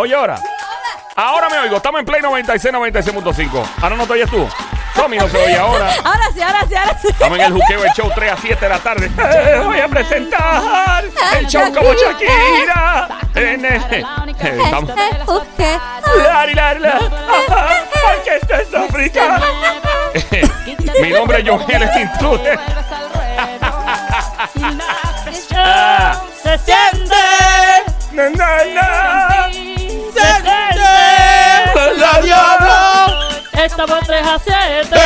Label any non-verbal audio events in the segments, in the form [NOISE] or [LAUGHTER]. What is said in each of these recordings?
oye ahora? Ahora me oigo. Estamos en Play 96, 96.5. Ahora no te oyes tú. Tommy no se oye ahora. Ahora sí, ahora sí, ahora sí. Estamos en el juqueo, el show 3 a 7 de la tarde. Eh, voy a presentar el show como Shakira. En el- eh, Estamos. Lari, lari, la. Porque esto es África. [LAUGHS] Mi nombre es Joel el Intruder. [LAUGHS] Ah. Se siente. Na, na, na. Estamos 3 a 7.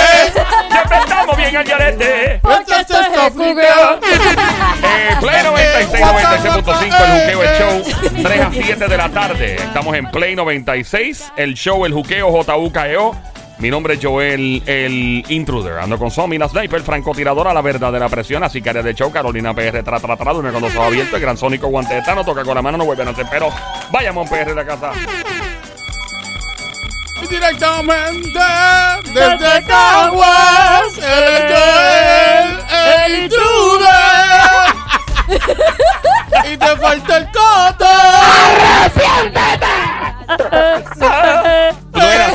Siempre estamos bien al garete. Porque esto es el jugueo. [LAUGHS] Eh, Play 96, 96.5, el juqueo, el show, 3 a 7 de la tarde. Estamos en Play 96, el show, el juqueo, JUKEO. Mi nombre es Joel, el intruder. Ando con Somi, la sniper, francotiradora, la verdadera presión, la sicaria de show, Carolina PR, tra, tra, tra, duerme con los ojos abiertos, el gran sónico guante de Tano, toca con la mano, no vuelven a hacer, pero vayamos PR de la casa. Directamente desde Caguas, el Joel, el intruder. [LAUGHS] y te falta el coto. Deberías [LAUGHS]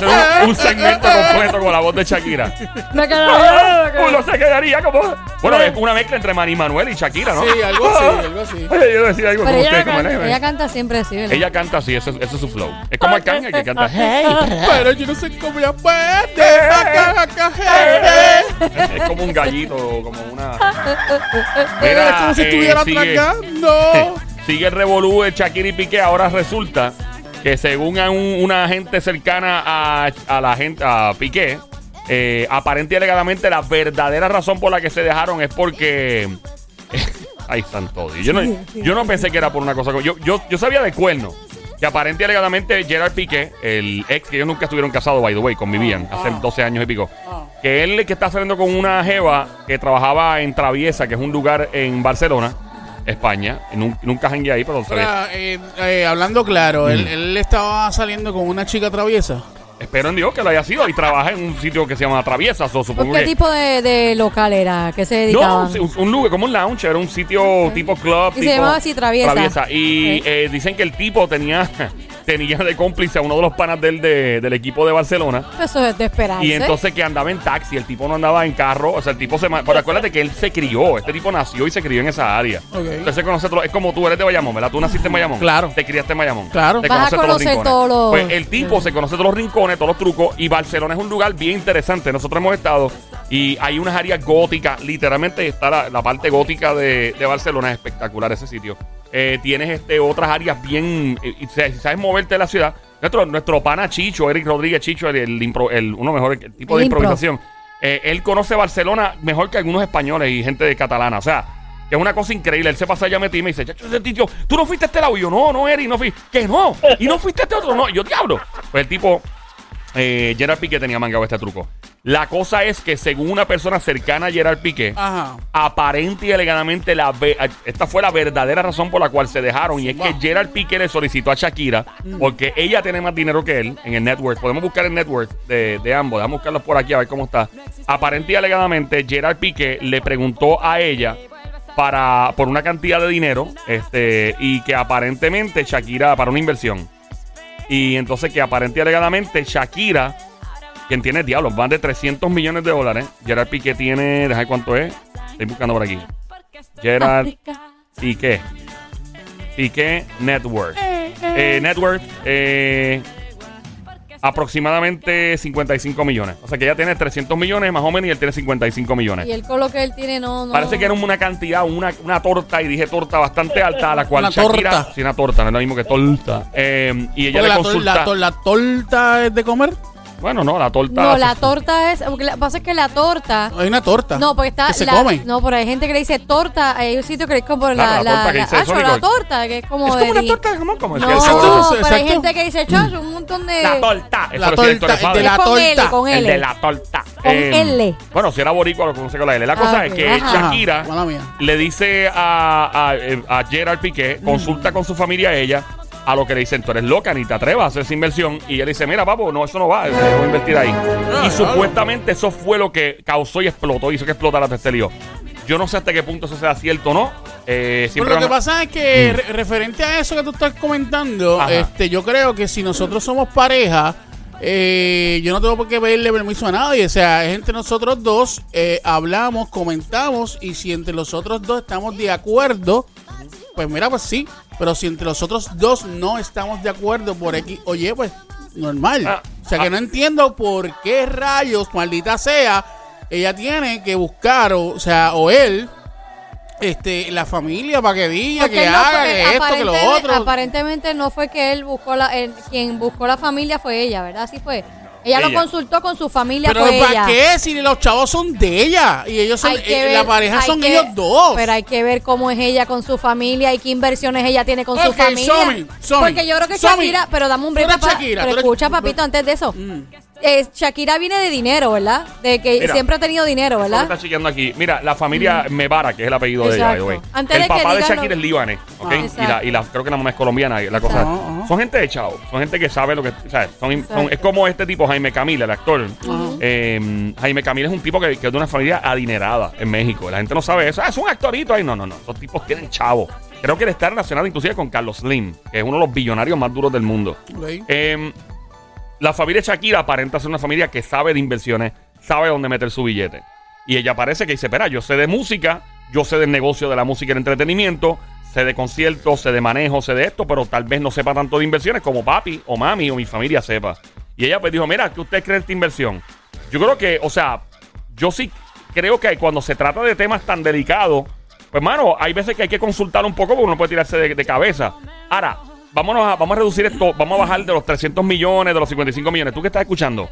hacer un, un segmento completo con la voz de Shakira. Me quedaría. Uno se quedaría como. Bueno, es una mezcla entre Manny Manuel y Shakira, ¿no? Sí, algo así, algo así. Oye, yo decía algo Pero como ella, usted, como canta, el- ella canta siempre así, ¿verdad? Ella canta así, ese, ese es su flow. Es como el canga que canta. Hey, Pero yo no sé cómo ya puede. Acá, acá, jeje. es como un gallito, como una. [LAUGHS] Es como si eh, estuviera sigue, tragando. [LAUGHS] sigue el revolú de Shakira y Piqué. Ahora resulta que según a un- una gente cercana a, a la gente, a Piqué, eh, aparente y alegadamente la verdadera razón por la que se dejaron es porque. [LAUGHS] Ay, santo Dios. Yo no, yo no pensé que era por una cosa. co- Yo, yo, yo sabía de cuerno. Que aparente y alegadamente Gerard Piqué, el ex, que ellos nunca estuvieron casados, by the way, convivían hace 12 años y pico. Que él que está saliendo con una jeva que trabajaba en Traviesa, que es un lugar en Barcelona, España. Y nun- nunca jangué ahí, pero ve. Ahora, eh, eh, hablando claro, él, él estaba saliendo con una chica traviesa. Espero en Dios que lo haya sido y trabaja en un sitio que se llama Traviesa. so, ¿Por supongo qué que. tipo de, de local era? ¿Qué se No, dedicaba? un, un lugar como un lounge, era un sitio tipo club. Y se tipo llamaba así, Traviesa. Y Ok. eh, dicen que el tipo tenía, tenía de cómplice a uno de los panas del, de- del equipo de Barcelona. Eso es de esperarse. Y entonces que andaba en taxi, el tipo no andaba en carro, o sea, el tipo se... ma- Pero acuérdate que él se crió, este tipo nació y se crió en esa área. Ok. Entonces conoce todo- es como tú eres de Bayamón, ¿verdad? Tú naciste en Bayamón. Claro. Te criaste en Bayamón. Claro. Te Vas a conoces todos los conocer rincones. todos los- Pues el tipo se conoce todos los rincones, todos los trucos, y Barcelona es un lugar bien interesante. Nosotros hemos estado y hay unas áreas góticas, literalmente está la, la parte gótica de, de Barcelona, es espectacular ese sitio. Eh, tienes este, otras áreas bien, eh, y si sabes moverte de la ciudad. Nuestro, nuestro pana Chicho, Eric Rodríguez Chicho, el, el impro- el- uno mejor el tipo de impro. improvisación. Eh, él conoce Barcelona mejor que algunos españoles y gente de catalana. O sea, es una cosa increíble. Él se pasa allá a y me dice, chacho, ese tío, tú no fuiste a este lado. Y yo, no, no, Eric, no fui. Que no. Y no fuiste a este otro, no. Y yo, diablo. Pues el tipo, eh, Gerard Piqué tenía mangado este truco. La cosa es que según una persona cercana a Gerard Piqué, Ajá. aparente y alegadamente la ve- esta fue la verdadera razón por la cual se dejaron y es que Wow. Gerard Piqué le solicitó a Shakira porque ella tiene más dinero que él en el network podemos buscar el network de, de ambos vamos a buscarlos por aquí a ver cómo está aparente y alegadamente Gerard Piqué le preguntó a ella para por una cantidad de dinero este y que aparentemente Shakira para una inversión y entonces que aparente y alegadamente Shakira quien tiene diablos, van de 300 millones de dólares. Gerard Piqué tiene, déjame ver cuánto es. Estoy buscando por aquí. Gerard Piqué. Piqué Network. Eh, network, eh, aproximadamente 55 millones. O sea que ella tiene 300 millones más o menos y él tiene 55 millones. Y el colo que él tiene no... no Parece que era una cantidad, una, una torta, y dije torta bastante alta, a la cual Una Shakira. torta. Sí, una torta, no es lo mismo que torta. Eh, y ella Porque le la, consulta. la, tor- la torta es de comer. Bueno, no, la torta. No, la torta es... Lo que pasa es que la torta... Hay una torta. No, porque está Que se la, come. No, pero hay gente que le dice torta. Hay un sitio que es como Claro, la, la torta la, que la, dice ah, yo, la torta, que es como Es de como una torta de jamón, como No, Exacto, Sónico. pero hay gente que dice chacho, un montón de La torta. Eso La torta, el de la Es con L, torta. El de la torta. Con Eh, L. Bueno, si era boricua, lo conoce con la L. La cosa Ah, es que. Shakira le dice a, a, eh, a Gerard Piqué, consulta con su familia a ella, a lo que le dicen, tú eres loca, ni te atrevas a hacer esa inversión. Y él dice, mira, papo, no, eso no va, voy a invertir ahí. y claro. supuestamente eso fue lo que causó y explotó, hizo que explotara todo este lío. Yo no sé hasta qué punto eso sea cierto o no. Eh, Pero siempre lo que pasa es que re- referente a eso que tú estás comentando, Ajá. este, yo creo que si nosotros somos pareja, eh, yo no tengo por qué pedirle permiso a nadie. O sea, es entre nosotros dos, eh, hablamos, comentamos, y si entre los otros dos estamos de acuerdo, pues mira, pues sí. Pero si entre los otros dos no estamos de acuerdo por X, oye, pues normal. Ah, o sea, que ah. no entiendo por qué rayos, maldita sea, ella tiene que buscar, o, o sea, o él, este, la familia para que diga, que no haga, fue- que esto, que lo otro. Aparentemente no fue que él buscó la, el- quien buscó la familia fue ella, ¿verdad? Así fue. Ella, Ella. lo consultó con su familia, Pero fue ¿para ella. qué? Si los chavos son de ella y ellos son, eh, ver- la pareja son que- ellos dos. Pero hay que ver cómo es ella con su familia y qué inversiones ella tiene con su familia. Somi, Somi, Porque yo creo que Somi, Shakira, pero dame un break. Shakira, pero escucha, papito, antes de eso. Mm. Eh, Shakira viene de dinero, ¿verdad? De que Mira. siempre ha tenido dinero, ¿verdad? está chequeando aquí. Mira, la familia Mebara, que es el apellido de ella, Exacto. Antes El de que papá de digan Shakira lo- es libanés, ¿ok? Ah, y, la, exacto. y la, creo que la mamá es colombiana. y La cosa, Ajá, ajá. Son gente de chavo, son gente que sabe lo que. O sea, son, son- Exacto. es como este tipo, Jaime Camila, el actor. Eh, Jaime Camila es un tipo que, que es de una familia adinerada en México. La gente no sabe eso. Ah, es un actorito ahí. No, no, no. Esos tipos tienen chavo. Creo que él está relacionado inclusive con Carlos Slim, que es uno de los billonarios más duros del mundo. Ok. Eh, la familia Shakira aparenta ser una familia que sabe de inversiones, sabe dónde meter su billete. Y ella parece que dice, espera, yo sé de música, yo sé del negocio de la música y el entretenimiento, sé de conciertos, sé de manejo, sé de esto, pero tal vez no sepa tanto de inversiones como papi o mami o mi familia sepa. Y ella pues dijo, mira, ¿qué usted cree de esta inversión? Yo creo que, o sea, yo sí creo que cuando se trata de temas tan delicados, pues, mano, hay veces que hay que consultar un poco porque uno puede tirarse de, de cabeza. Ahora, vámonos a, vamos a reducir esto, vamos a bajar de los 300 millones, de los 55 millones. ¿Tú que estás escuchando?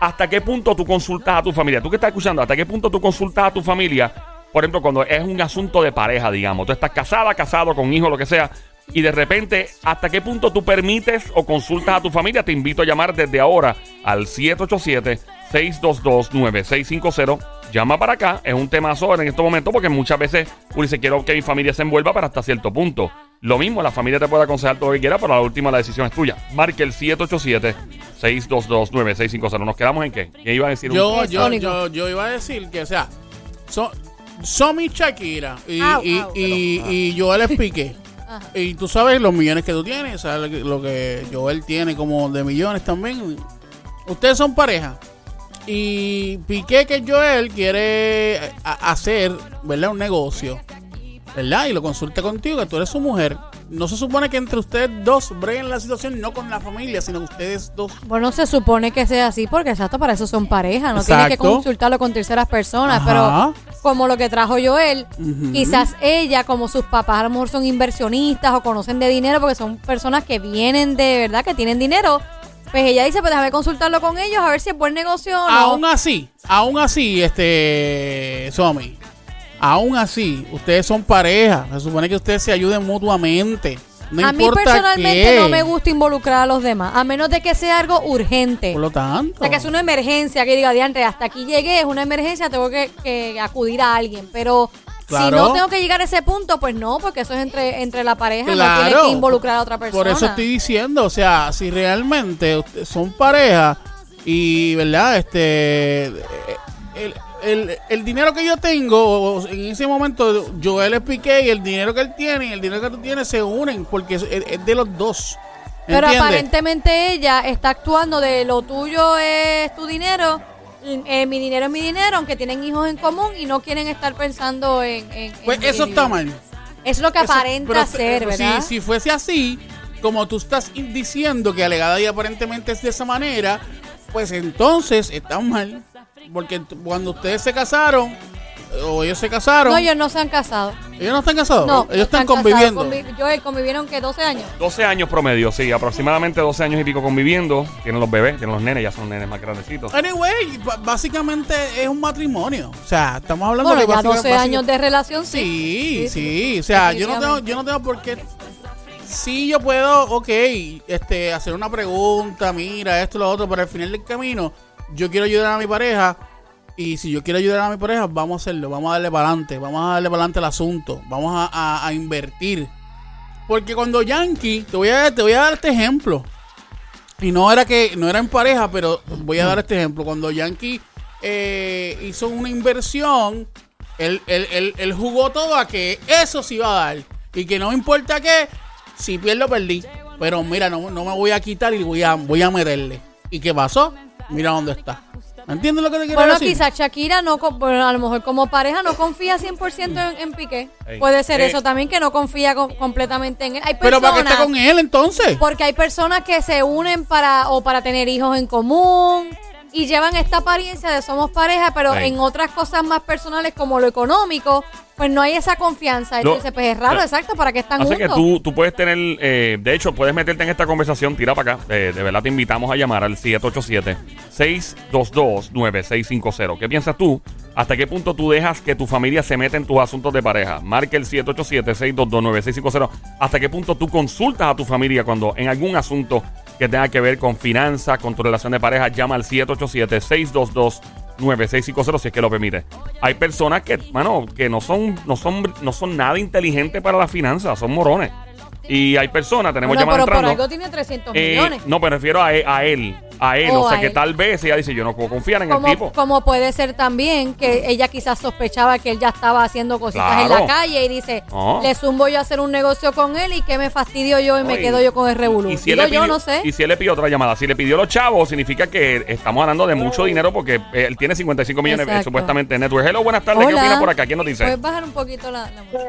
¿Hasta qué punto tú consultas a tu familia? ¿Tú que estás escuchando? ¿Hasta qué punto tú consultas a tu familia? Por ejemplo, cuando es un asunto de pareja, digamos. Tú estás casada, casado, con hijos, lo que sea. Y de repente, ¿hasta qué punto tú permites o consultas a tu familia? Te invito a llamar desde ahora al 787-622-9650. Llama para acá. Es un tema sobre en estos momentos porque muchas veces uno dice, quiero que mi familia se envuelva, pero hasta cierto punto. Lo mismo, la familia te puede aconsejar todo lo que quiera, pero la última la decisión es tuya. Marque el 787-622-9650. ¿Nos quedamos en qué? ¿Qué iba a decir? un- Yo, Es yo, yo, yo iba a decir que, o sea, son, son mi Shakira y, Au, y, au, y, y Joel es Piqué. [LAUGHS] Y tú sabes los millones que tú tienes, sabes lo que, Joel tiene como de millones también. Ustedes son pareja. Y Piqué, que Joel, quiere a- hacer, ¿verdad? Un negocio. ¿Verdad? Y lo consulta contigo, que tú eres su mujer. No se supone que entre ustedes dos breguen la situación, no con la familia, sino ustedes dos. Bueno, se supone que sea así porque exacto, para eso son pareja, no tienes que consultarlo con terceras personas, Ajá. pero como lo que trajo Joel, Ujú. quizás ella, como sus papás a lo mejor son inversionistas o conocen de dinero porque son personas que vienen de verdad, que tienen dinero, pues ella dice, pues déjame consultarlo con ellos a ver si es buen negocio o no. Aún así, aún así, este, Somi, aún así, ustedes son pareja. Se supone que ustedes se ayuden mutuamente. No a mí personalmente qué. no me gusta involucrar a los demás, a menos de que sea algo urgente. Por lo tanto. O sea, que es una emergencia, que diga, diante, hasta aquí llegué, es una emergencia, tengo que, que acudir a alguien. Pero si no tengo que llegar a ese punto, pues no, porque eso es entre, entre la pareja, no Claro. tiene que involucrar a otra persona. Por eso estoy diciendo, o sea, si realmente son pareja y, ¿verdad? Este, el, el- el dinero que yo tengo, en ese momento, Joel es Piqué y el dinero que él tiene y el dinero que tú tienes se unen porque es, es de los dos. Pero ¿Entiendes? aparentemente ella está actuando de lo tuyo es tu dinero, eh, mi dinero es mi dinero, aunque tienen hijos en común y no quieren estar pensando en... en- en Pues eso está mal. Es lo que Eso- aparenta pero- ser, pero si- ¿verdad? Si, fuese así, como tú estás diciendo que alegada y aparentemente es de esa manera, pues entonces está mal. Porque cuando ustedes se casaron, eh, o ellos se casaron, No, ellos no se han casado. ellos no están casados, No, ellos están, casados. conviviendo. Convi- Joel, convivieron que 12 años. 12 años promedio, sí, aproximadamente 12 años y pico conviviendo. Tienen los bebés, tienen los nenes, ya son nenes más grandecitos. Anyway, básicamente es un matrimonio. O sea, estamos hablando Bueno, de ya básica- 12 básica- años de relación, sí. Sí, sí, Sí, sí, o sea, yo no tengo, yo no tengo por qué. Sí, yo puedo, ok, este, hacer una pregunta, mira, esto, lo otro, pero al final del camino, yo quiero ayudar a mi pareja. Y si yo quiero ayudar a mi pareja, vamos a hacerlo, vamos a darle para adelante, vamos a darle para adelante el asunto, vamos a, invertir. Porque cuando Yankee, te voy a, te voy a dar este ejemplo. Y no era que, no era en pareja, pero voy a dar este ejemplo. Cuando Yankee eh, hizo una inversión Él, él, él, él jugó todo a que eso se iba a dar. Y que no importa qué, si pierdo, perdí. Pero mira, no, no me voy a quitar y voy a, voy a meterle. ¿Y qué pasó? Mira dónde está. ¿Entiendes lo que te quiero Bueno, decir? quizás Shakira no, bueno, a lo mejor como pareja no confía 100% en, en Piqué. Ey. Puede ser Eh. eso también, que no confía co- completamente en él. Hay Pero ¿para qué está personas- con él entonces? Porque hay personas que se unen para o para tener hijos en común y llevan esta apariencia de somos pareja, pero en otras cosas más personales como lo económico, pues no hay esa confianza. Y tú dices, pues es raro, exacto, ¿para qué están Así juntos? que tú, tú puedes tener, eh, de hecho, puedes meterte en esta conversación, tira para acá. Eh, de verdad te invitamos a llamar al 787-622-9650. ¿Qué piensas tú? ¿Hasta qué punto tú dejas que tu familia se meta en tus asuntos de pareja? Marca el 787-622-9650. ¿Hasta qué punto tú consultas a tu familia cuando en algún asunto que tenga que ver con finanzas, con tu relación de pareja? Llama al 787-622-9650 si es que lo permite. Hay personas que, mano, que no son, no son, no son nada inteligentes para las finanzas, son morones. Y hay personas, tenemos Bueno, llamadas pero por algo tiene 300 Eh, millones. no, me refiero a, e- a él, a él. Oh, o sea, a que él. tal vez ella dice, yo no puedo confiar en el tipo. como puede ser también que ella quizás sospechaba que él ya estaba haciendo cositas en la calle y dice, No. le zumbo yo a hacer un negocio con él y que me fastidio yo y me quedo yo con el revolú. Y si él le yo, pidió- no sé. Y si él le pidió otra llamada, si le pidió los chavos, significa que estamos hablando de mucho dinero porque eh, él tiene 55 millones eh, Exacto. supuestamente en network. Hello, buenas tardes. ¿Qué Hola. opina por acá? ¿Quién nos dice? Puedes bajar un poquito la, la música?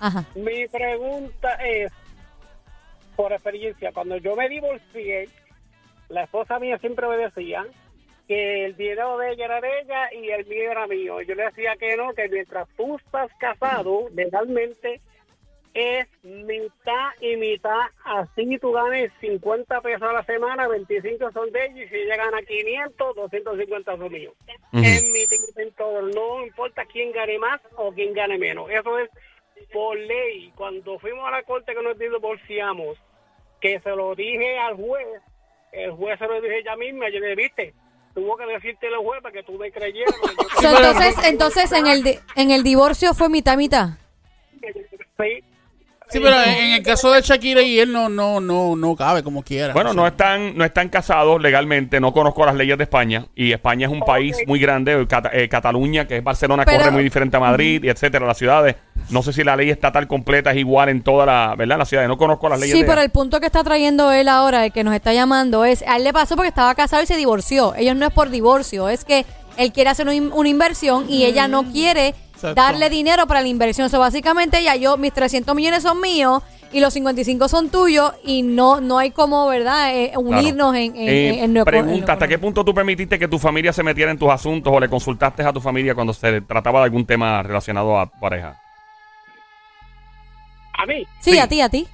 Ajá. Mi pregunta es, por experiencia, cuando yo me divorcié, la esposa mía siempre me decía que el dinero de ella era de ella y el mío era mío. Yo le decía que no, que mientras tú estás casado legalmente es mitad y mitad. Así tú ganes 50 pesos a la semana, 25 son de ella y si ella gana 500, 250 son míos. Ujú. Es mi en todo. No importa quién gane más o quién gane menos. Eso es por ley. Cuando fuimos a la corte que nos divorciamos, que se lo dije al juez, el juez se lo dije ella misma, yo le viste, tuvo que decirte el juez para que tú me creyeras. [LAUGHS] entonces, entonces en el en el divorcio fue mitad mitad. Sí. Sí, pero en, en el caso de Shakira y él no, no, no, no cabe como quiera. Bueno, O sea, no están, no están casados legalmente, no conozco las leyes de España y España es un país muy grande, Cata- eh, Cataluña, que es Barcelona, Pero- corre muy diferente a Madrid y etcétera, las ciudades. No sé si la ley estatal completa es igual en toda la, ¿verdad? Las ciudades, no conozco las leyes Sí, de pero el punto que está trayendo él ahora, el que nos está llamando, es, a él le pasó porque estaba casado y se divorció. Ellos no es por divorcio, es que él quiere hacer una, in- una inversión y ella no quiere Exacto. darle dinero para la inversión. So, básicamente ya yo, mis 300 millones son míos y los 55 son tuyos y no no hay como, ¿verdad?, Eh, unirnos en, en, Eh, en- en en lo pregunta, ¿hasta qué punto tú permitiste que tu familia se metiera en tus asuntos o le consultaste a tu familia cuando se trataba de algún tema relacionado a pareja? A mí. Sí, Sí. a ti, a ti.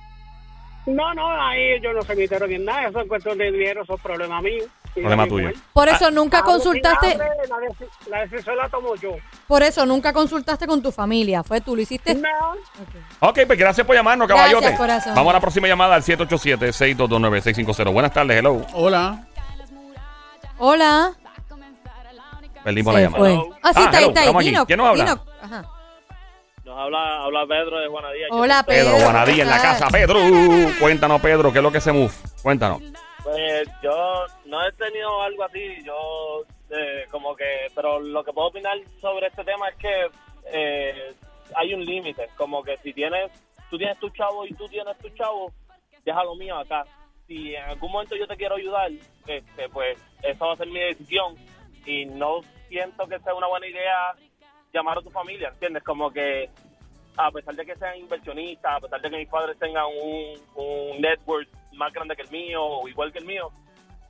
No, no, ahí yo no se metieron en nada. Eso es cuestión de dinero, eso es problema mío. Problema tuyo. Por Ah, eso nunca Ahora, consultaste, La, deci- la decisión la tomo yo. por eso nunca consultaste con tu familia. Fue tú lo hiciste. No. Ok, pues gracias por llamarnos, Gracias, caballote. corazón. Vamos a la próxima llamada al 787-622-9650. Buenas tardes, hello. Hola. Hola. Perdimos la llamada. fue. Ah, sí, Ah, está ahí, hello, está ahí. Dino, ¿Quién nos habla? Dino. Ajá. Nos habla, habla Pedro de Juanadía. Hola, Pedro, Pedro. Juanadía en la ¿cómo casa. estás? Pedro, cuéntanos, Pedro, ¿qué es lo que se move? Cuéntanos. Pues yo no he tenido algo así, yo eh, como que, pero lo que puedo opinar sobre este tema es que eh, hay un límite, como que si tienes, tú tienes tu chavo y tú tienes tu chavo, deja lo mío acá. Si en algún momento yo te quiero ayudar, este, pues esa va a ser mi decisión y no siento que sea una buena idea llamar a tu familia, ¿entiendes? Como que a pesar de que sean inversionistas, a pesar de que mis padres tengan un, un network más grande que el mío o igual que el mío,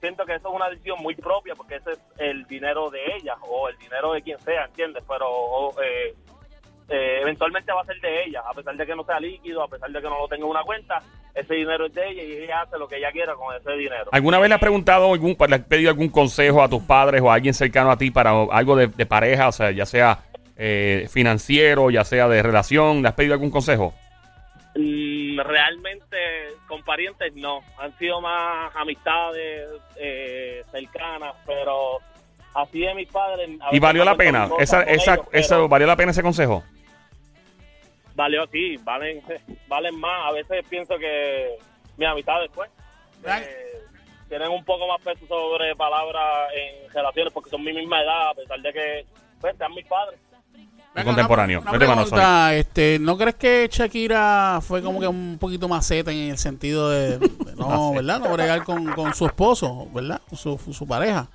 siento que eso es una decisión muy propia porque ese es el dinero de ella o el dinero de quien sea, ¿entiendes? Pero eh, eh, eventualmente va a ser de ella, a pesar de que no sea líquido, a pesar de que no lo tenga en una cuenta, ese dinero es de ella y ella hace lo que ella quiera con ese dinero. ¿Alguna vez le has preguntado, algún, le has pedido algún consejo a tus padres o a alguien cercano a ti para algo de pareja, o sea, ya sea eh, financiero, ya sea de relación? ¿Le has pedido algún consejo? Mm, realmente con parientes no, han sido más amistades eh, cercanas, pero así de mis padres. ¿Y valió la pena? Esa, esa, ellos, pero ¿Valió la pena ese consejo? Valió, sí, valen, [LAUGHS] valen más. A veces pienso que mis amistades, pues, Right. eh, tienen un poco más peso sobre palabras en relaciones porque son mi misma edad, a pesar de que pues, sean mis padres. Venga, contemporáneo. Una, una pregunta, este, ¿no crees que Shakira fue como que un poquito maceta en el sentido de, [LAUGHS] de no, ¿verdad? No bregar con, con su esposo, ¿verdad? Su, su pareja.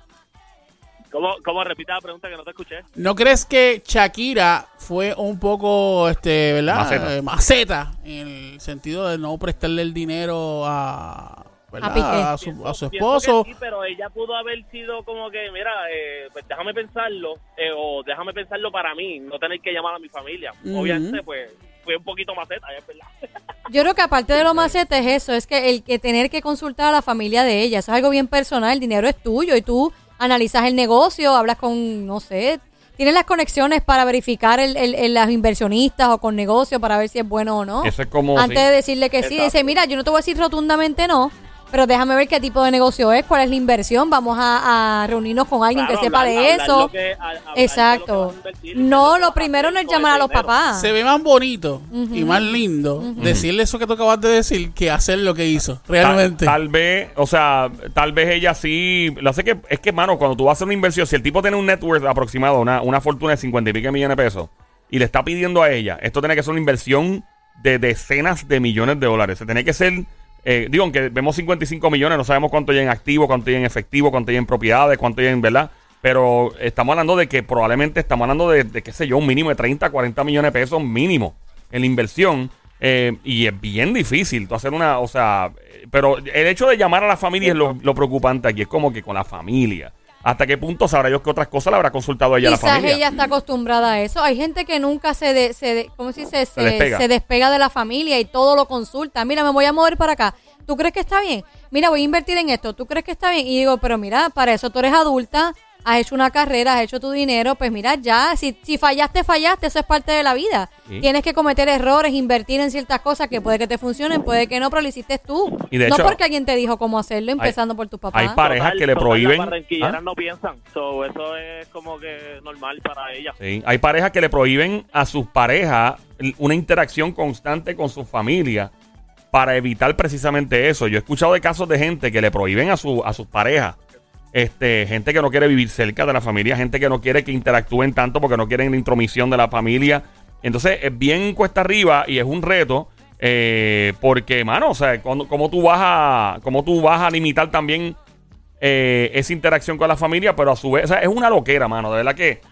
¿Cómo, ¿Cómo repita la pregunta que no te escuché? ¿No crees que Shakira fue un poco, este, ¿verdad? Maceta. Eh, maceta en el sentido de no prestarle el dinero a. A Piqué. a su, a su Pienso esposo? sí, pero ella pudo haber sido como que, mira, eh, pues déjame pensarlo, eh, o déjame pensarlo para mí, no tener que llamar a mi familia. Obviamente, pues, fue un poquito maceta, es verdad. [LAUGHS] Yo creo que aparte de lo maceta es eso, es que el que tener que consultar a la familia de ella, eso es algo bien personal, el dinero es tuyo y tú analizas el negocio, hablas con, no sé, tienes las conexiones para verificar el, el, el- las inversionistas o con negocios para ver si es bueno o no. Eso es como. Antes sí. de decirle que sí, dice, mira, yo no te voy a decir rotundamente no, pero déjame ver qué tipo de negocio es, cuál es la inversión, vamos a, a reunirnos con alguien Claro, que sepa hablar- de eso. lo que- a- hablar de lo que Exacto. invertir No, lo primero no es llamar a los dinero. papás. Se ve más bonito y más lindo decirle eso que tú acabas de decir que hacer lo que hizo, realmente. Tal, tal vez, o sea, tal vez ella sí. Lo sé que es que, mano, cuando tú vas a hacer una inversión, si el tipo tiene un net worth aproximado, una, una fortuna de 50 y pico millones de pesos, y le está pidiendo a ella, esto tiene que ser una inversión de decenas de millones de dólares. Se tiene que ser. Eh, digo, aunque vemos 55 millones, no sabemos cuánto hay en activo, cuánto hay en efectivo, cuánto hay en propiedades, cuánto hay en, ¿verdad? Pero estamos hablando de que probablemente estamos hablando de, qué sé yo, un mínimo de 30, 40 millones de pesos mínimo en la inversión. eh, y es bien difícil tú hacer una, o sea, pero el hecho de llamar a la familia es lo preocupante aquí, es como que con la familia. ¿Hasta qué punto sabrá Dios que otras cosas le habrá consultado ella a la Quizás familia? ella está acostumbrada a eso. Hay gente que nunca se, de- se de- ¿cómo se dice? Se, despega. se despega de la familia y todo lo consulta. Mira, me voy a mover para acá. ¿Tú crees que está bien? Mira, voy a invertir en esto. ¿Tú crees que está bien? Y digo, pero mira, para eso tú eres adulta, has hecho una carrera, has hecho tu dinero, pues mira, ya, si, si fallaste, fallaste, eso es parte de la vida. Sí. Tienes que cometer errores, invertir en ciertas cosas que puede que te funcionen, puede que no, pero lo hiciste tú. Y de no hecho, porque alguien te dijo cómo hacerlo, empezando por tus papás. hay parejas Total, que le prohíben- Las ¿Ah? no piensan, so, eso es como que normal para ellas. Sí, Hay parejas que le prohíben a sus parejas una interacción constante con su familia para evitar precisamente eso. Yo he escuchado de casos de gente que le prohíben a, su, a sus parejas. Este, gente que no quiere vivir cerca de la familia, gente que no quiere que interactúen tanto porque no quieren la intromisión de la familia. Entonces es bien cuesta arriba y es un reto eh, porque, mano, o sea, como tú vas a, cómo tú vas a limitar también eh, esa interacción con la familia, pero a su vez, o sea, es una loquera, mano, de verdad que.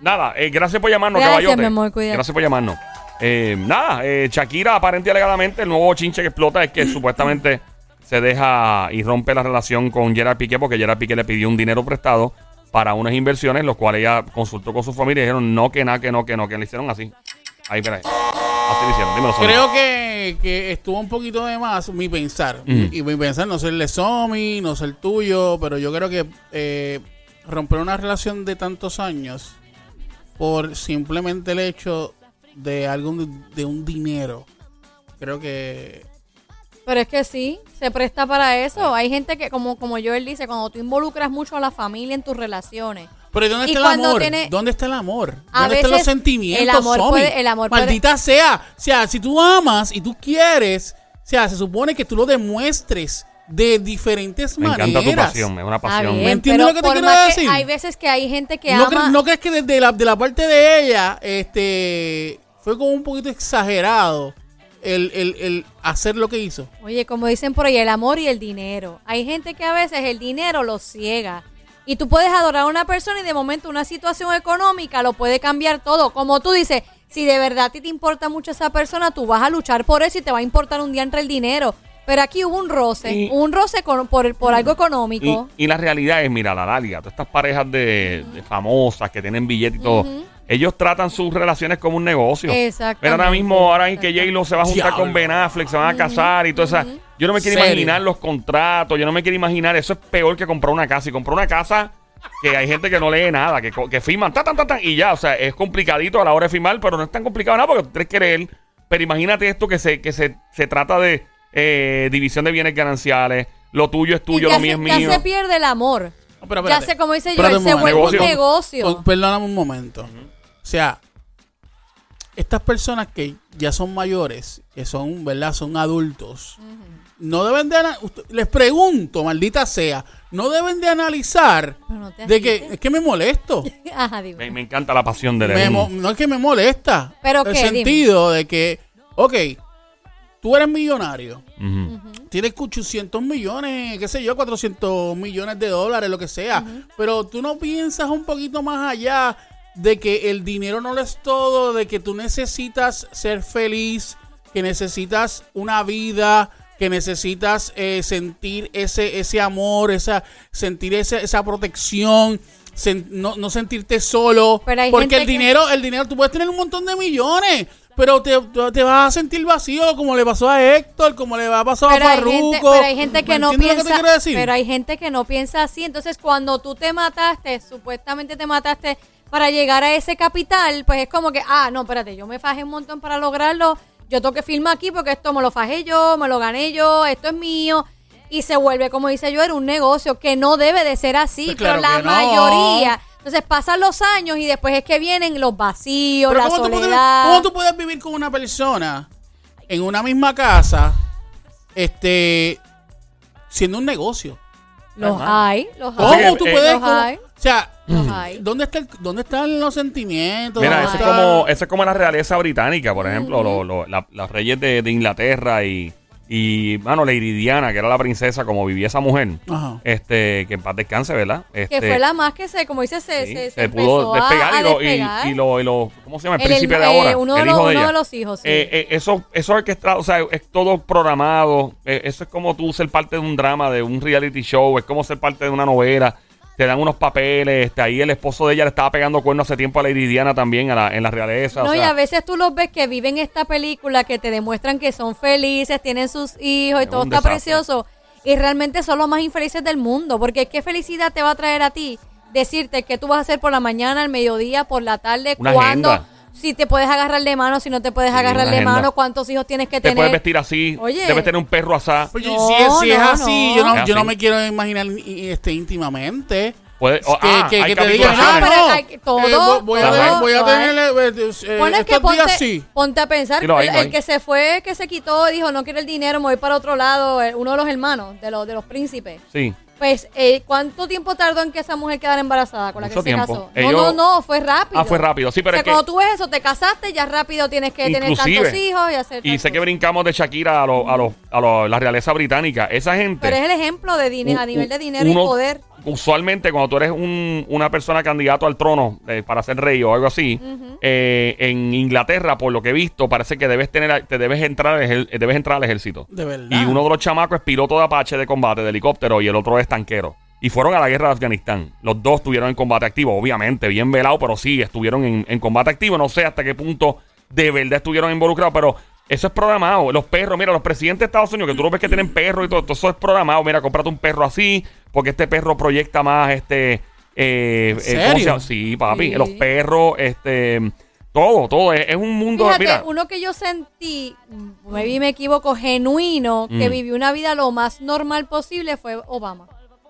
Nada, eh, gracias por llamarnos, Gracias, mi amor. Gracias por llamarnos. Eh, nada, Shakira, aparente y alegadamente, el nuevo chinche que explota es que [LAUGHS] supuestamente se deja y rompe la relación con Gerard Piqué porque Gerard Piqué le pidió un dinero prestado para unas inversiones, los cuales ella consultó con su familia y dijeron no, que nada, que no, que no, que le hicieron así. Ahí, espera. Así le hicieron. Dímelo. Creo que, que estuvo un poquito de más mi pensar. Mm. Y mi pensar, no ser el de Somi, no ser tuyo, pero yo creo que eh, romper una relación de tantos años por simplemente el hecho de algún de un dinero. Creo que Pero es que sí, se presta para eso. Hay gente que, como, como Joel dice, cuando tú involucras mucho a la familia en tus relaciones, Pero ¿y dónde Y está el cuando amor? tiene- ¿Dónde está el amor? A ¿Dónde están los sentimientos, el amor puede- el amor puede- Maldita sea. O sea, si tú amas y tú quieres, o sea, se supone que tú lo demuestres de diferentes Me maneras. encanta tu pasión, es una pasión. bien. ¿Me entiendes lo que te quiero decir? hay veces que hay gente que ¿No, ama... cre- no crees que desde la, de la parte de ella este fue como un poquito exagerado el, el- el hacer lo que hizo? Oye, como dicen por ahí, el amor y el dinero. Hay gente que a veces el dinero los ciega. Y tú puedes adorar a una persona y de momento una situación económica lo puede cambiar todo. Como tú dices, si de verdad a ti te importa mucho esa persona, tú vas a luchar por eso y te va a importar un día entre el dinero. Pero aquí hubo un roce, Y- un roce con- por, por algo económico. Y, y la realidad es, mira, la larga, todas estas parejas de, de famosas que tienen billetes y todo, Ujú. Ellos tratan sus relaciones como un negocio. Exactamente. Pero ahora mismo, ahora en que. J-Lo se va a juntar Diablo. con Ben Affleck, se van a casar y todo eso. Yo no me quiero ¿Serio? imaginar los contratos, yo no me quiero imaginar, eso es peor que comprar una casa. Y comprar una casa que hay gente que no lee nada, que, co- que firman, ta, ta, ta, ta, y ya, o sea, es complicadito a la hora de firmar, pero no es tan complicado nada porque tienes que leer. Pero imagínate esto que se, que se, se trata de eh, división de bienes gananciales, lo tuyo es tuyo, ya lo mío se, es ya mío. se pierde el amor. No, pero ya espérate. sé, como dice Espérate un se momento. vuelve un Negocio. negocio. Perdóname un momento. O sea, estas personas que ya son mayores, que son, ¿verdad? Son adultos, no deben de... Les pregunto, maldita sea, no deben de analizar no de que es que me molesto. [LAUGHS] Ajá, dime. Me, me encanta la pasión de mo- no es que me molesta. ¿Pero el qué? Dime. sentido de que, ok, tú eres millonario. Ujú. Tienes 800 millones, qué sé yo, 400 millones de dólares, lo que sea. Pero tú no piensas un poquito más allá de que el dinero no lo es todo, de que tú necesitas ser feliz, que necesitas una vida, que necesitas eh, sentir ese, ese amor, esa, sentir ese- esa protección. sen- no, no sentirte solo porque el que- dinero el dinero tú puedes tener un montón de millones pero te, te vas a sentir vacío como le pasó a Héctor como le va a pasar Pero a gente, Farruko pero hay gente que ¿Me no piensa, pero hay gente que no piensa así. Entonces, cuando tú te mataste, supuestamente te mataste para llegar a ese capital, pues es como que, ah, no, espérate, yo me fajé un montón para lograrlo. Yo tengo que firmar aquí porque esto me lo fajé yo, me lo gané yo, esto es mío. Y se vuelve, como dice yo, era un negocio que no debe de ser así. Pues pero claro la que no. mayoría. Entonces pasan los años y después es que vienen los vacíos, Pero la ¿cómo, tú puedes, soledad. cómo tú puedes vivir con una persona en una misma casa este siendo un negocio Los Ajá. hay, los ¿Cómo hay. tú eh, puedes los cómo- hay. O sea. ¿dónde, está el- ¿dónde están los sentimientos? Mira, ¿Dónde eso es, está- como, eso es como la realeza británica, por ejemplo, lo- lo- la- las reyes de, de Inglaterra y, y, mano, Lady Diana, que era la princesa, como vivía esa mujer, Ajá. este, que en paz descanse, ¿verdad? Que Este, fue la más que se, como dice, se, sí, se, se se pudo empezó a- despegar, a y, lo, y- despegar. y lo, y lo- ¿cómo se llama? El, El- príncipe el- de ahora, eh, uno de el los- hijo de uno ella. de los hijos, sí. Eh, eh, eso, eso orquestado, o sea, es todo programado. eh, eso es como tú ser parte de un drama, de un reality show, es como ser parte de una novela. Te dan unos papeles, este, ahí el esposo de ella le estaba pegando cuerno hace tiempo a Lady Diana también a la- en la realeza. o No, y a veces tú los ves que viven esta película que te demuestran que son felices, tienen sus hijos y todo está desastre. precioso. Y realmente son los más infelices del mundo. Porque qué felicidad te va a traer a ti decirte que tú vas a hacer por la mañana, al mediodía, por la tarde, Una agenda. Si te puedes agarrar de mano, si no te puedes Sí, agarrar de agenda. mano, cuántos hijos tienes que te tener. puedes vestir así, Oye. debes tener un perro asá. Pues, No, si es, si es no, así, no. yo no, Es yo no así. me quiero imaginar i- este íntimamente. Puede- oh, que, ah, que- hay que te digan, capitulaciones. pero no, hay todo, eh, vo- voy, a todo, tener, voy a lo hay. tener eh, eh, Bueno, es que estos días ponte, sí. ponte a pensar, Sí, lo hay, el, lo el hay. que se fue, que se quitó, dijo, no quiero el dinero, me voy para otro lado, eh, uno de los hermanos, de los, de los príncipes. Sí. Pues, eh, ¿cuánto tiempo tardó en que esa mujer quedara embarazada con la Mucho que se casó? Ellos- No, no, no, fue rápido. Ah, fue rápido. Sí, pero o sea, es que- cuando tú ves eso, te casaste, ya rápido tienes que tener Inclusive, tantos hijos y hacer Y sé que brincamos de Shakira a, lo- a, lo- a lo- la realeza británica. Esa gente. Pero es el ejemplo de dinero, a nivel de dinero uno- y poder. Usualmente, cuando tú eres un- una persona candidato al trono eh, para ser rey o algo así, eh, en Inglaterra, por lo que he visto, parece que debes tener, te debes entrar, debes entrar al ejército. De verdad. Y uno de los chamacos es piloto de Apache de combate, de helicóptero, y el otro es tanquero. Y fueron a la guerra de Afganistán. Los dos estuvieron en combate activo, obviamente, bien velado, pero sí, estuvieron en, en combate activo. No sé hasta qué punto de verdad estuvieron involucrados, pero eso es programado. Los perros, mira, los presidentes de Estados Unidos, que tú los ves que tienen perros y todo, todo eso es programado. Mira, cómprate un perro así, porque este perro proyecta más este. Eh, ¿En eh. Sí, papi. Sí. Los perros, este. Todo, todo. Es, es un mundo. Fíjate, mira, uno que yo sentí, maybe me equivoco, genuino, que Mm. vivió una vida lo más normal posible fue Obama.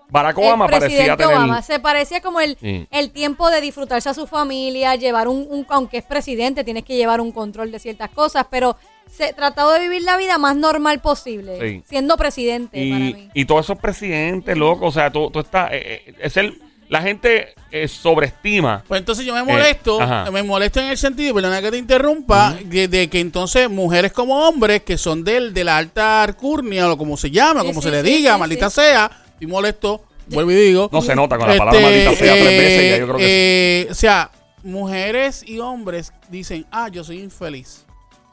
Barack Obama el parecía presidente tener. Obama se parecía como el, Sí. el tiempo de disfrutarse a su familia, llevar un, un- aunque es presidente, tienes que llevar un control de ciertas cosas, pero se tratado de vivir la vida más normal posible, Sí. siendo presidente para mí. Y, y todos esos presidentes, loco, o sea, tú, tú estás. eh, eh, es el, la gente eh, sobreestima. Pues entonces yo me molesto, Eh, ajá. me molesto en el sentido, perdona que te interrumpa, de, de que entonces mujeres como hombres que son del, de la alta arcurnia o como se llama, Sí, como sí, se le sí, diga, sí, maldita sí. sea, y molesto, vuelvo y digo. No se nota con la Este, palabra maldita sea tres veces, ya yo creo que sí. eh, O sea, mujeres y hombres dicen, ah, yo soy infeliz.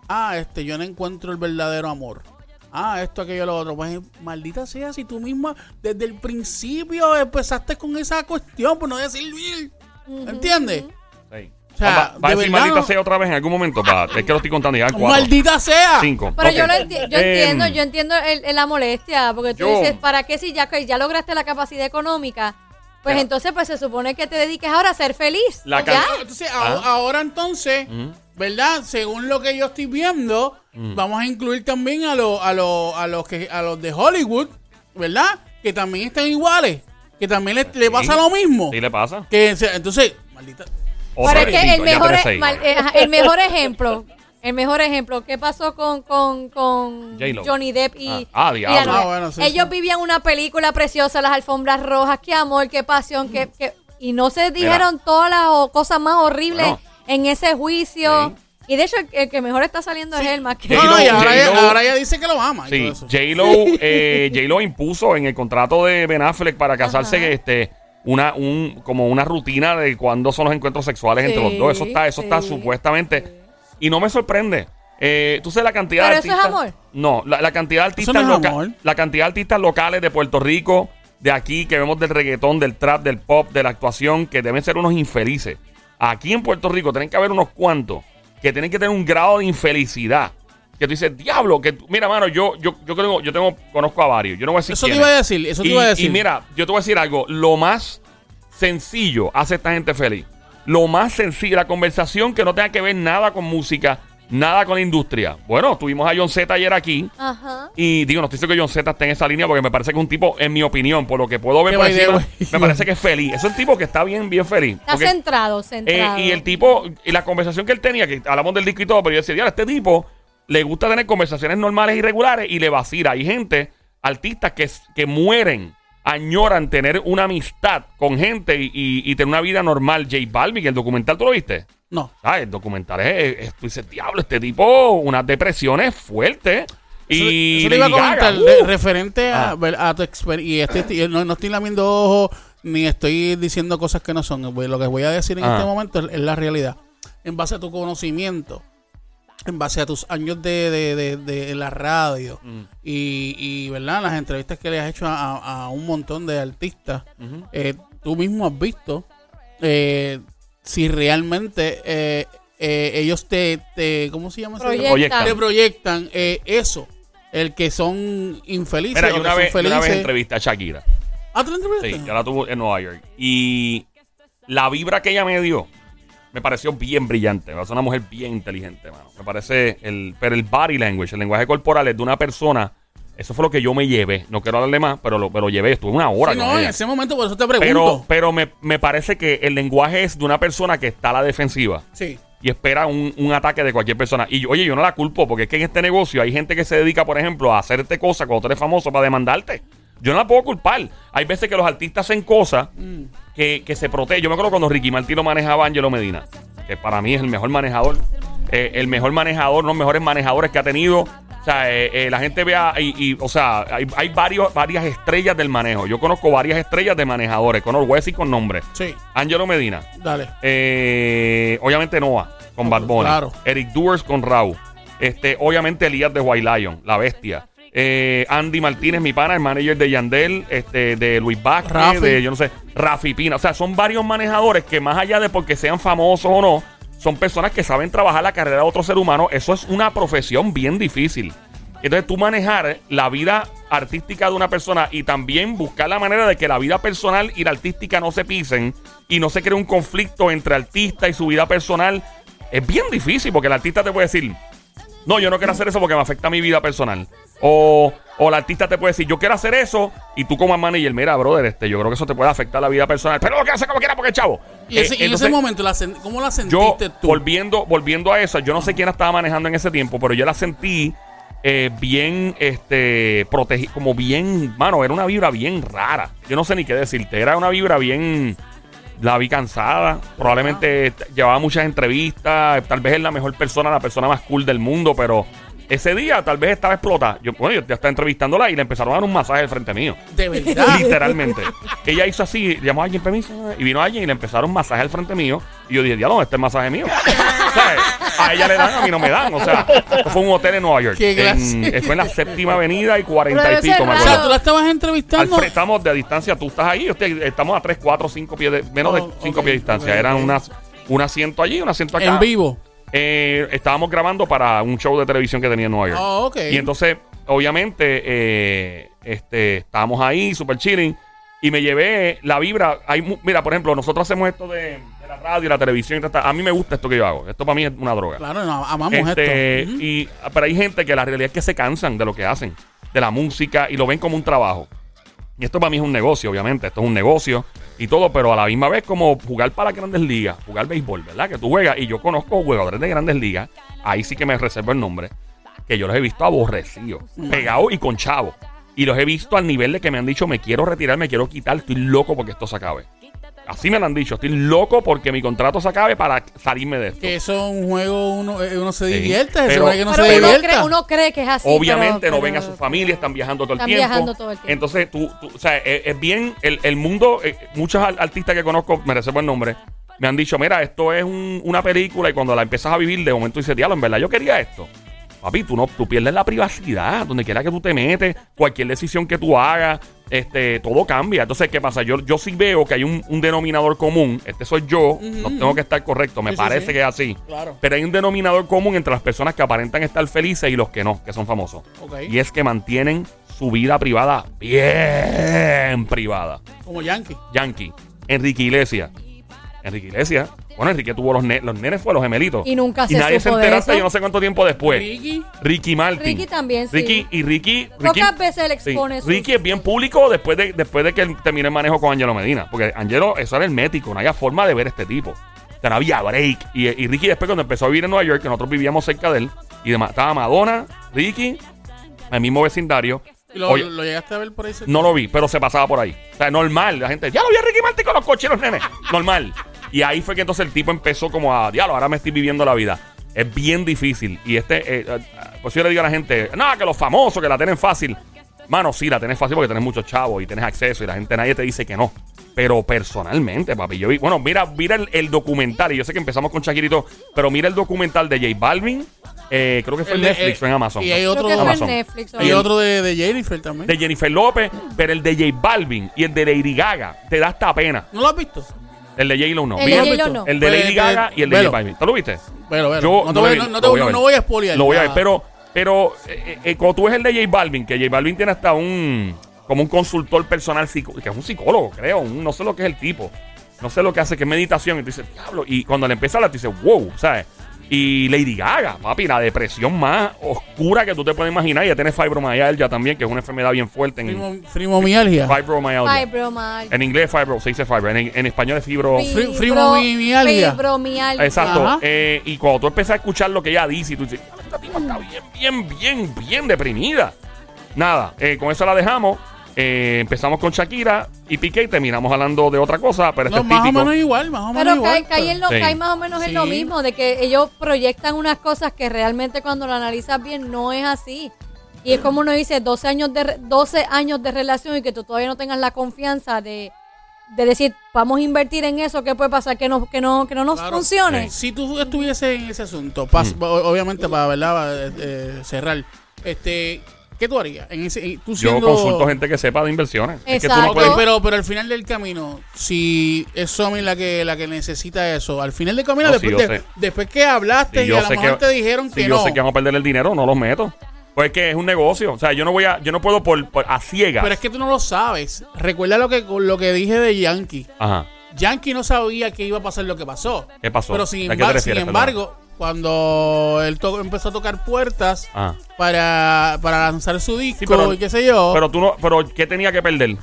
Ah, este, yo no encuentro el verdadero amor. Ah, esto, aquello, lo otro. Pues maldita sea si tú misma desde el principio empezaste con esa cuestión, por no decir bien. ¿Entiendes? Sí. O sea, va, va a de decir verdad maldita no- sea otra vez en algún momento. Pa, es que lo estoy contando ya. Cuatro, Maldita sea. cinco. Pero yo, lo enti- yo Eh, entiendo, yo entiendo el- el- la molestia, porque tú yo- dices, ¿para qué si ya, que ya lograste la capacidad económica? Pues entonces pues se supone que te dediques ahora a ser feliz. La ¿ya? can- Ah, Entonces, ahora, ahora entonces. ¿verdad? Según lo que yo estoy viendo, Mm. vamos a incluir también a, los a, los a los que a los de Hollywood, ¿verdad? Que también están iguales, que también le, le pasa lo mismo. Sí le pasa. Que entonces, maldita. Pero es que el mejor, e- mal- eh, el mejor ejemplo, El mejor ejemplo, ¿qué pasó con, con, con. Johnny Depp y, Ah, ah, y? Ah, bueno, sí, Ellos sí. vivían una película preciosa, las alfombras rojas, qué amor, qué pasión, qué, qué- y no se dijeron todas las cosas más horribles Bueno. en ese juicio. Sí. Y de hecho, el, el que mejor está saliendo es él más que No, no, y ahora, ella, ahora ella dice que lo ama. Sí. J-Lo, eh, impuso en el contrato de Ben Affleck para casarse Ajá. este una un como una rutina de cuándo son los encuentros sexuales entre los dos. Eso está, eso está sí. supuestamente y no me sorprende. Eh, ¿Tú sabes la cantidad ¿Pero de eso es artistas? amor? No, la, la cantidad de artistas no es loca- amor. la cantidad de artistas locales de Puerto Rico, de aquí que vemos del reggaetón, del trap, del pop, de la actuación que deben ser unos infelices. Aquí en Puerto Rico tienen que haber unos cuantos que tienen que tener un grado de infelicidad. Que tú dices, diablo, que tú- mira, mano, yo, yo, yo tengo, yo tengo, conozco a varios. Yo no voy a decir Eso te iba a decir, eso te iba a decir. y mira, yo te voy a decir algo. Lo más sencillo hace esta gente feliz. Lo más sencillo, la conversación que no tenga que ver nada con música, nada con la industria. Bueno, tuvimos a John Z ayer aquí. Ajá. Y digo, no estoy diciendo que John Z esté en esa línea porque me parece que es un tipo, en mi opinión, por lo que puedo ver por encima, me parece que es feliz. Es un tipo que está bien, bien feliz. Está Porque- centrado, eh, centrado. y el tipo, y la conversación que él tenía, que hablamos del disco y todo, pero yo decía, "Diablo, este tipo le gusta tener conversaciones normales y regulares y le vacila. Hay gente, artistas que, que mueren, añoran tener una amistad con gente y, y- y tener una vida normal. J Balvin, el documental, ¿tú lo viste? No. Ah, el documental es, es- tú dices, diablo, este tipo, unas depresiones fuertes. Y eso te iba a comentar, uh. de- referente a, Ah. ver, a tu experiencia. Y este, no, no estoy lamiendo ojos ni estoy diciendo cosas que no son. Pues, Lo que voy a decir en Ah. este momento es, es la realidad. En base a tu conocimiento, en base a tus años de, de, de, de la radio Mm. y, y, ¿verdad? las entrevistas que le has hecho a, a- a un montón de artistas, eh, tú mismo has visto eh, si realmente eh, eh, ellos te, te. ¿Cómo se llama? ese- Proyecta. te proyectan eh, eso, el que son infelices Mira, yo una son vez, yo una vez entrevisté a Shakira. Ah, ¿tú la entrevistaste? Sí, ya la tuvo en Nueva York. Y la vibra que ella me dio me pareció bien brillante. Es una mujer bien inteligente, mano. Me parece el. Pero el body language, el lenguaje corporal es de una persona. Eso fue lo que yo me llevé. No quiero hablarle más, pero lo, pero llevé. Estuve una hora Sí, no, en ese momento por eso te Pero, pregunto. pero me, me parece que el lenguaje es de una persona que está a la defensiva sí. y espera un, un ataque de cualquier persona. Y oye, yo no la culpo porque es que en este negocio hay gente que se dedica, por ejemplo, a hacerte cosas cuando tú eres famoso para demandarte. Yo no la puedo culpar. Hay veces que los artistas hacen cosas Mm. Que, que se protegen. Yo me acuerdo cuando Ricky Martin lo manejaba Angelo Medina, que para mí es el mejor manejador. eh, el mejor manejador, los mejores manejadores que ha tenido. O sea, eh, eh, la gente vea, y, y, o sea, hay, hay varios, varias estrellas del manejo. Yo conozco varias estrellas de manejadores, con y con nombre. Sí, Angelo Medina, dale. eh, obviamente Noah con Bad Bunny. Claro. Eric Duers con Raúl. Este, obviamente Elías de White Lion, la bestia. Eh, Andy Martínez, mi pana, el manager de Yandel, este, de Luis Vázquez, Rafi. de yo no sé, Rafi Pina. O sea, son varios manejadores que más allá de porque sean famosos o no, son personas que saben trabajar la carrera de otro ser humano. Eso es una profesión bien difícil. Entonces tú manejar la vida artística de una persona y también buscar la manera de que la vida personal y la artística no se pisen y no se cree un conflicto entre artista y su vida personal es bien difícil porque el artista te puede decir, no, yo no quiero hacer eso porque me afecta mi vida personal. O, o el artista te puede decir, yo quiero hacer eso y tú como manager, mira, brother, este, yo creo que eso te puede afectar la vida personal. Pero lo que hace como quiera porque chavo. Y, ese- Eh, y en ese momento, la ¿cómo la yo, sentiste tú? volviendo, volviendo a eso, yo no sé quién la estaba manejando en ese tiempo, pero yo la sentí eh, bien, este, protegida, como bien, mano, era una vibra bien rara. Yo no sé ni qué decirte, era una vibra bien, la vi cansada, probablemente t- llevaba muchas entrevistas, tal vez es la mejor persona, la persona más cool del mundo, pero ese día tal vez estaba explotada. Yo, bueno, yo ya estaba entrevistándola y le empezaron a dar un masaje al frente mío. De verdad. Literalmente. Ella hizo así, llamó a alguien permiso y vino alguien y le empezaron un masaje al frente mío. Y yo dije, diablo, este es el masaje mío. ¿Sabes? A ella le dan, a mí no me dan. O sea, esto fue un hotel en Nueva York. Qué En- gracia. fue en la séptima avenida y cuarenta y pico, me o raro. sea, acuerdo. tú la estabas Al entrevistando. frente, estamos de distancia, tú estás ahí, yo estoy- estamos a 3, 4, 5 pies, de, menos Oh, de 5 ok, pies de distancia. ok, Eran unas, un asiento allí, un asiento acá. en vivo. Eh, estábamos grabando para un show de televisión que tenía en Nueva York. Oh, ok. Y entonces, obviamente, eh, este, estábamos ahí, super chilling. Y me llevé la vibra. Hay, mira, por ejemplo, nosotros hacemos esto de, de la radio, la televisión. y tal, tal. A mí me gusta esto que yo hago. Esto para mí es una droga. Claro, no, amamos Este, esto. Y, pero hay gente que la realidad es que se cansan de lo que hacen, de la música, y lo ven como un trabajo. Y esto para mí es un negocio, obviamente. Esto es un negocio. Y todo, pero a la misma vez como jugar para grandes ligas, jugar béisbol, ¿verdad? Que tú juegas y yo conozco jugadores de grandes ligas, ahí sí que me reservo el nombre, que yo los he visto aborrecidos, pegados y con chavos. Y los he visto al nivel de que me han dicho, me quiero retirar, me quiero quitar, estoy loco porque esto se acabe. Así me lo han dicho, estoy loco porque mi contrato se acabe para salirme de esto. Que eso es un juego, uno, eh, uno se Sí, divierte, se pero- que no pero se uno cree, uno cree que es así. Obviamente pero- no ven a pero- su familia, están viajando todo el Están tiempo. viajando todo el tiempo. Entonces, tú, tú- o sea, es, es bien, el, el mundo, eh, muchos artistas que conozco, me reservo el nombre, me han dicho, mira, esto es un- una película y cuando la empiezas a vivir, de momento dices, diablo, en verdad yo quería esto. Papi, tú, no, tú pierdes la privacidad, donde quiera que tú te metes, cualquier decisión que tú hagas, este, todo cambia. Entonces, ¿qué pasa? Yo, yo sí veo que hay un, un denominador común, este soy yo, no tengo que estar correcto, me Sí, parece sí. que es así. Claro. Pero hay un denominador común entre las personas que aparentan estar felices y los que no, que son famosos. Ok. Y es que mantienen su vida privada bien privada. Como Yankee. Yankee, Enrique Iglesias. Enrique Iglesias. Bueno, Enrique tuvo los, ne- los nenes, fue los gemelitos. Y nunca se nadie se supo de entera hasta eso. yo no sé cuánto tiempo después. Ricky. Ricky Martin. Ricky también, sí. Ricky y Ricky. Ricky Pocas veces él sí, expone sus- Ricky es bien público después de, después de que él terminó el manejo con Angelo Medina. Porque Angelo, eso era hermético. No había forma de ver este tipo. O sea, no había break. Y, y Ricky después cuando empezó a vivir en Nueva York, que nosotros vivíamos cerca de él, y demás, estaba Madonna, Ricky, el mismo vecindario. ¿Y lo, Oye, lo llegaste a ver por ahí? cerca? no lo vi, pero se pasaba por ahí. O sea, normal. La gente, ya lo vi a Ricky Martin con los coches y los nenes. Normal. Y ahí fue que entonces el tipo empezó como a, diablo, ahora me estoy viviendo la vida. Es bien difícil. Y este, eh, eh, pues yo le digo a la gente, no, que los famosos, que la tienen fácil. Mano, sí, la tenés fácil porque tenés muchos chavos y tenés acceso y la gente, nadie te dice que no. Pero personalmente, papi, yo vi, bueno, mira, mira el, el documental, y yo sé que empezamos con Shakirito, pero mira el documental de J Balvin, eh, creo que fue en Netflix eh, o en Amazon. Y hay Creo otro, que fue en Amazon. Netflix. o hay otro de, de Jennifer también. de Jennifer López, pero el de J Balvin y el de Lady Gaga te da hasta pena. ¿No lo has visto? El de J-Lo no. El Mira, de J-Lo no. el de Pues, Lady Gaga y el de velo. J Balvin. ¿Tú lo viste? Pero, pero. Yo no, te voy, lo he no, vi- no te lo voy- voy a no- ver. no voy a spoilear. Lo voy a ver, pero, pero eh, eh, cuando tú ves el de J Balvin, que J Balvin tiene hasta un como un consultor personal, que es un psicólogo, creo, un- no sé lo que es el tipo, no sé lo que hace, que es meditación, y tú dices, diablo, y cuando le empieza a hablar, tú dices, wow, ¿sabes? Y Lady Gaga, papi, la depresión más oscura que tú te puedes imaginar, ya tiene fibromyalgia también, que es una enfermedad bien fuerte en Frimo- Frimomialgia. fibromyalgia. Fibromyalgia. En inglés fibro, se dice fibro, en, en español es fibro. Fibromialgia. Fibromialgia. Exacto. Eh, y cuando tú empiezas a escuchar lo que ella dice, y tú dices, esta tipa está bien, bien, bien, bien deprimida. Nada, eh, con eso la dejamos. Eh, empezamos con Shakira y Piqué y terminamos hablando de otra cosa, pero este No, es más o menos igual, más o menos Pero igual. cae, cae en lo- Sí. cae más o menos en lo Sí. mismo, de que ellos proyectan unas cosas que realmente cuando lo analizas bien no es así. Y es como uno dice, 12 años de, re- 12 años de relación y que tú todavía no tengas la confianza de, de decir, vamos a invertir en eso, ¿qué puede pasar? Que no, que no, que no nos Claro. funcione. Si tú estuvieses en ese asunto, pas- Mm. obviamente para ¿verdad? Eh, eh, cerrar, este, ¿qué tú harías? En ese, en- tú Yo siendo- consulto gente que sepa de inversiones. Es que tú no Exacto. Ok, puedes- pero, pero al final del camino, si es Somi la que, la que necesita eso, al final del camino, No, sí, después, yo de- sé. después que hablaste Si y yo a lo sé mejor que- te dijeron si que yo no, sé que vamos a perder el dinero, no los meto. Pues es que es un negocio. O sea, yo no voy a, yo no puedo por, por- a ciegas. pero es que tú no lo sabes. Recuerda lo que, lo que dije de Yankee. Ajá. Yankee no sabía que iba a pasar lo que pasó. ¿Qué pasó? Pero sin, ¿A qué te embar- refieres, sin embargo, cuando él to- empezó a tocar puertas Ajá. para, para lanzar su disco Sí, pero- y qué sé yo, Pero tú no, pero ¿qué tenía que perder?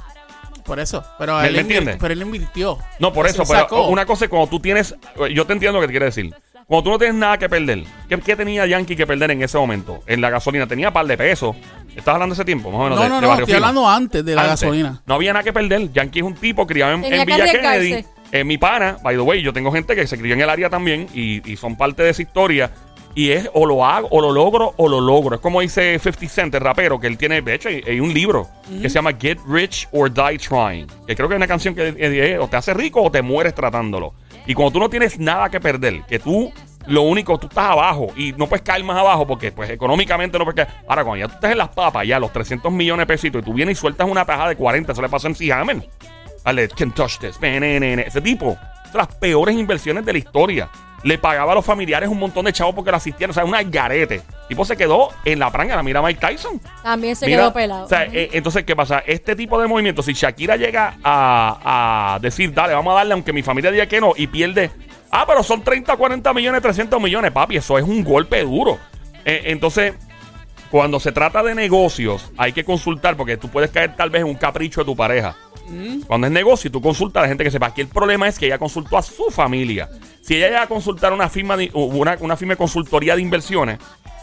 por eso. Pero ¿Me- él, me entiendes? pero él invirtió. No, por eso, pero sacó. una cosa es cuando tú tienes. Yo te entiendo lo que te quiere decir. Cuando tú no tienes nada que perder, ¿qué, qué tenía Yankee que perder en ese momento? En la gasolina tenía par de pesos. ¿Estás hablando de ese tiempo? Más o menos. No, de- no, de no, estoy hablando antes de la Antes. gasolina. No había nada que perder. Yankee es un tipo criado en, en Villa. Kennedy. En mi pana, by the way, yo tengo gente que se crió en el área también y, y son parte de esa historia. Y es o lo hago, o lo logro, o lo logro. Es como dice 50 Cent, el rapero, que él tiene, de hecho, hay, hay un libro que se llama Get Rich or Die Trying. Que creo que es una canción que eh, o te hace rico o te mueres tratándolo. Y cuando tú no tienes nada que perder, que tú lo único, tú estás abajo y no puedes caer más abajo porque pues económicamente no puedes caer. Ahora, cuando ya tú estás en las papas, ya los 300 millones de pesitos y tú vienes y sueltas una tajada de 40, eso le pasó en Dale, can touch this. Ese tipo, las peores inversiones de la historia. Le pagaba a los familiares un montón de chavos porque lo asistieron. O sea, un garete. El tipo se quedó en la pranga. Mira Mike Tyson. También se Mira, quedó pelado. O sea, eh, entonces, ¿qué pasa? Este tipo de movimientos, si Shakira llega a, a decir, dale, vamos a darle, aunque mi familia diga que no, y pierde, ah, pero son 30, 40 millones, 300 millones, papi, eso es un golpe duro. Eh, entonces, cuando se trata de negocios, hay que consultar, porque tú puedes caer tal vez en un capricho de tu pareja. Cuando es negocio, tú consultas a la gente que sepa. Aquí el problema es que ella consultó a su familia. Si ella iba a consultar una firma de, una, una firma de consultoría de inversiones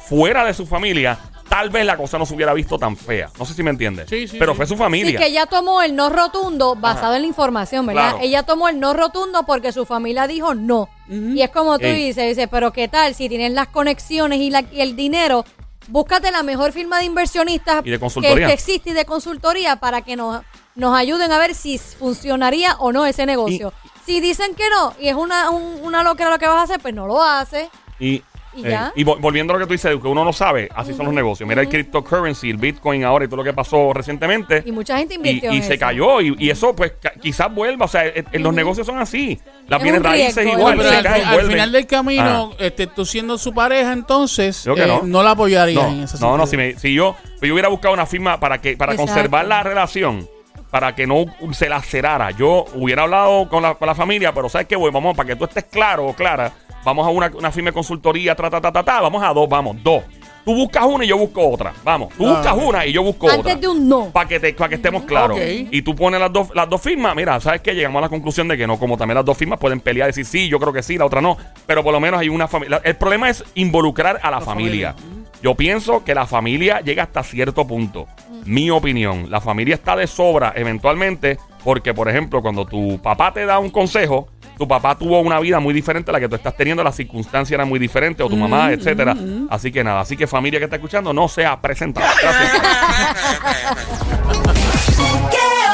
fuera de su familia, tal vez la cosa no se hubiera visto tan fea. No sé si me entiendes. Sí, sí, Pero sí. fue su Sí, familia. que ella tomó el no rotundo basado en la información, ¿verdad? Claro. Ella tomó el no rotundo porque su familia dijo no. Y es como tú Ey. dices, dice, pero ¿qué tal? Si tienes las conexiones y, la- y el dinero, búscate la mejor firma de inversionistas Y de consultoría. Que, que existe y de consultoría para que nos, nos ayuden a ver si funcionaría o no ese negocio. si dicen que no y es una, un- una loquera lo que vas a hacer, pues no lo haces. Y, ¿Y eh, ya? y vol- volviendo a lo que tú dices, que uno no sabe, así son los negocios. Mira el cryptocurrency, el Bitcoin ahora y todo lo que pasó recientemente. Y mucha gente invirtió y en se eso. cayó. Y, y eso, pues, quizás vuelva. O sea, en, en los negocios son así. Las Es bienes raíces riesgo, igual, pero se al, caen, al final del camino, Ah. este, tú siendo su pareja, entonces Yo que eh, no. no. la apoyarías No, en ese no, no, si, me- si yo, pues yo hubiera buscado una firma para que para Exacto. conservar la relación, para que no se lacerara. Yo hubiera hablado con la, con la familia, pero ¿sabes qué, güey? Vamos, para que tú estés claro o clara, vamos a una, una firma de consultoría, ta, ta, ta, ta, ta, vamos a dos, vamos, dos. Tú buscas una y yo busco otra. Vamos, tú Ah, buscas una y yo busco Antes otra. de un no. Para que, te- pa' que estemos claros. Ok. Y tú pones las dos, las dos firmas. Mira, ¿sabes qué? Llegamos a la conclusión de que no, como también las dos firmas pueden pelear y decir sí, yo creo que sí, la otra no. Pero por lo menos hay una familia. El problema es involucrar a la, familia. Yo pienso que la familia llega hasta cierto punto. Mi opinión. La familia está de sobra eventualmente porque, por ejemplo, cuando tu papá te da un consejo, tu papá tuvo una vida muy diferente a la que tú estás teniendo, las circunstancias eran muy diferentes, o tu mamá, etcétera. Así que nada, así que familia que está escuchando, no sea presentado. Gracias. ¿Qué [LAUGHS]